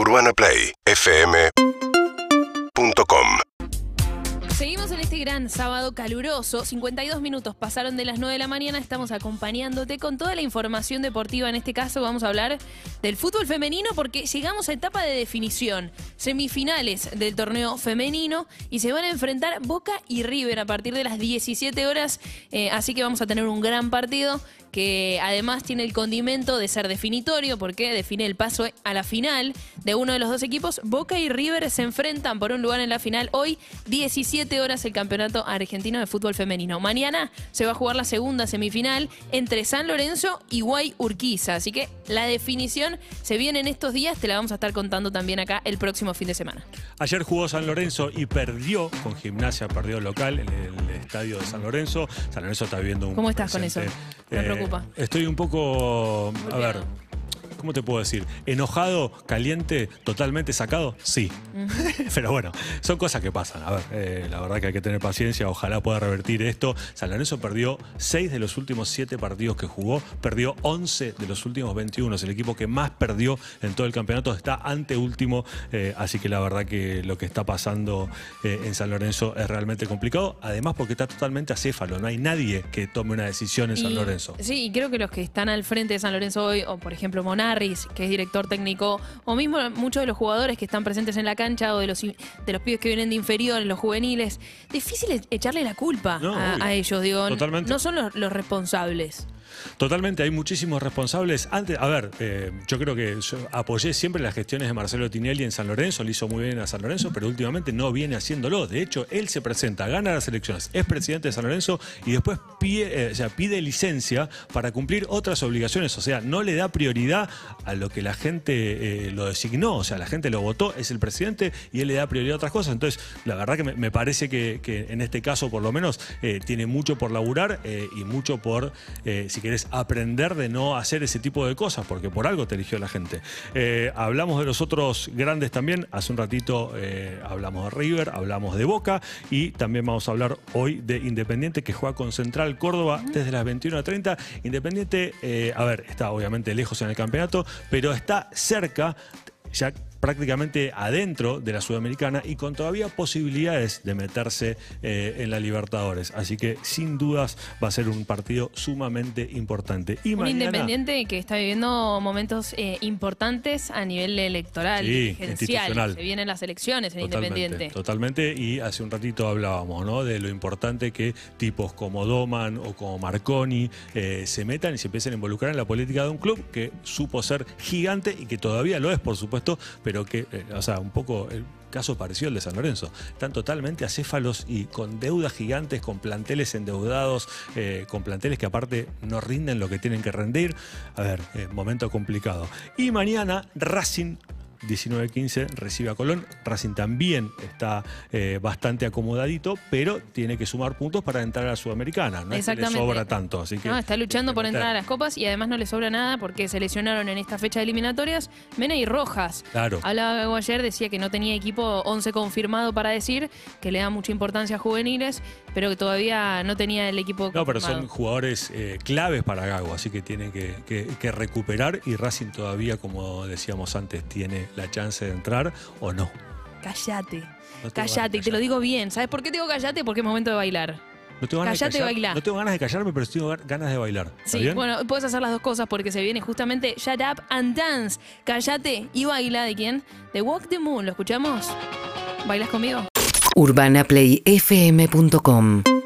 UrbanaPlayFM.com Seguimos en este gran sábado caluroso. 52 minutos pasaron de las 9 de la mañana. Estamos acompañándote con toda la información deportiva. En este caso vamos a hablar del fútbol femenino porque llegamos a etapa de definición. Semifinales del torneo femenino y se van a enfrentar Boca y River a partir de las 17 horas. Eh, así que vamos a tener un gran partido que además tiene el condimento de ser definitorio porque define el paso a la final de uno de los dos equipos. Boca y River se enfrentan por un lugar en la final hoy, 17 horas el campeonato argentino de fútbol femenino. Mañana se va a jugar la segunda semifinal entre San Lorenzo y Guay Urquiza. Así que la definición se viene en estos días, te la vamos a estar contando también acá el próximo fin de semana. Ayer jugó San Lorenzo y perdió con gimnasia, perdió local en el estadio de San Lorenzo. San Lorenzo está viviendo un ¿Cómo estás con eso? Me eh, preocupa. Estoy un poco, a ver, ¿cómo te puedo decir? ¿Enojado, caliente, totalmente sacado? Sí. Pero bueno, son cosas que pasan. A ver, eh, la verdad que hay que tener paciencia. Ojalá pueda revertir esto. San Lorenzo perdió 6 de los últimos 7 partidos que jugó. Perdió 11 de los últimos 21. Es el equipo que más perdió en todo el campeonato. Está ante último. eh, así que la verdad que lo que está pasando eh, en San Lorenzo es realmente complicado. Además porque está totalmente acéfalo. No hay nadie que tome una decisión en San Lorenzo. Sí, y creo que los que están al frente de San Lorenzo hoy, o por ejemplo Monarris, que es director técnico, o mismo muchos de los jugadores que están presentes en la cancha, o de los, de los pibes que vienen de inferiores, los juveniles, difícil echarle la culpa No, a, ellos, digo, Totalmente. no son los, los responsables. Totalmente, hay muchísimos responsables. Antes, a ver, eh, yo creo que apoyé siempre las gestiones de Marcelo Tinelli en San Lorenzo, le hizo muy bien a San Lorenzo, pero últimamente no viene haciéndolo. De hecho, él se presenta, gana las elecciones, es presidente de San Lorenzo y después pide, eh, pide licencia para cumplir otras obligaciones. O sea, no le da prioridad a lo que la gente eh, lo designó. O sea, la gente lo votó, es el presidente y él le da prioridad a otras cosas. Entonces, la verdad que me, parece que, que en este caso, por lo menos, tiene mucho por laburar y mucho por, si querés, aprender de no hacer ese tipo de cosas, porque por algo te eligió la gente. Eh, hablamos de los otros grandes también. Hace un ratito eh, hablamos de River, hablamos de Boca y también vamos a hablar hoy de Independiente que juega con Central Córdoba desde las 21.30. Independiente, eh, a ver, está obviamente lejos en el campeonato, pero está cerca ya prácticamente adentro de la Sudamericana y con todavía posibilidades de meterse eh, en la Libertadores. Así que sin dudas va a ser un partido sumamente importante. Y Un mañana- independiente que está viviendo momentos eh, importantes a nivel electoral, Sí, institucional. Se vienen las elecciones en Totalmente, Independiente. totalmente. Y hace un ratito hablábamos ¿no? de lo importante que tipos como Doman o como Marconi eh, se metan y se empiecen a involucrar en la política de un club que supo ser gigante y que todavía lo es, por supuesto, pero que, eh, o sea, un poco el caso parecido al de San Lorenzo. Están totalmente acéfalos y con deudas gigantes, con planteles endeudados, eh, con planteles que aparte no rinden lo que tienen que rendir. A ver, eh, momento complicado. Y mañana Racing 19-15 recibe a Colón. Racing también está eh, bastante acomodadito, pero tiene que sumar puntos para entrar a la Sudamericana. No es que le sobra tanto. Así que No, está luchando por entrar a las copas y además no le sobra nada porque se lesionaron en esta fecha de eliminatorias Mena y Rojas. Claro. Hablaba ayer, decía que no tenía equipo 11 confirmado para decir, que le da mucha importancia a juveniles, pero que todavía no tenía el equipo No, pero son jugadores eh, claves para Gago, así que tiene que, que- que recuperar y Racing todavía, como decíamos antes, tiene la chance de entrar o no. Callate. No y te lo digo bien. ¿Sabes por qué te digo callate? Porque es momento de bailar. No tengo ganas Callate, de callar- bailá. No tengo ganas de callarme, pero sí tengo ga- ganas de bailar. ¿Está Sí, bien? bueno, puedes hacer las dos cosas porque se viene justamente Shut Up and Dance. Callate y baila. ¿De quién? De Walk the Moon. ¿Lo escuchamos? ¿Bailas conmigo? UrbanaPlayFM.com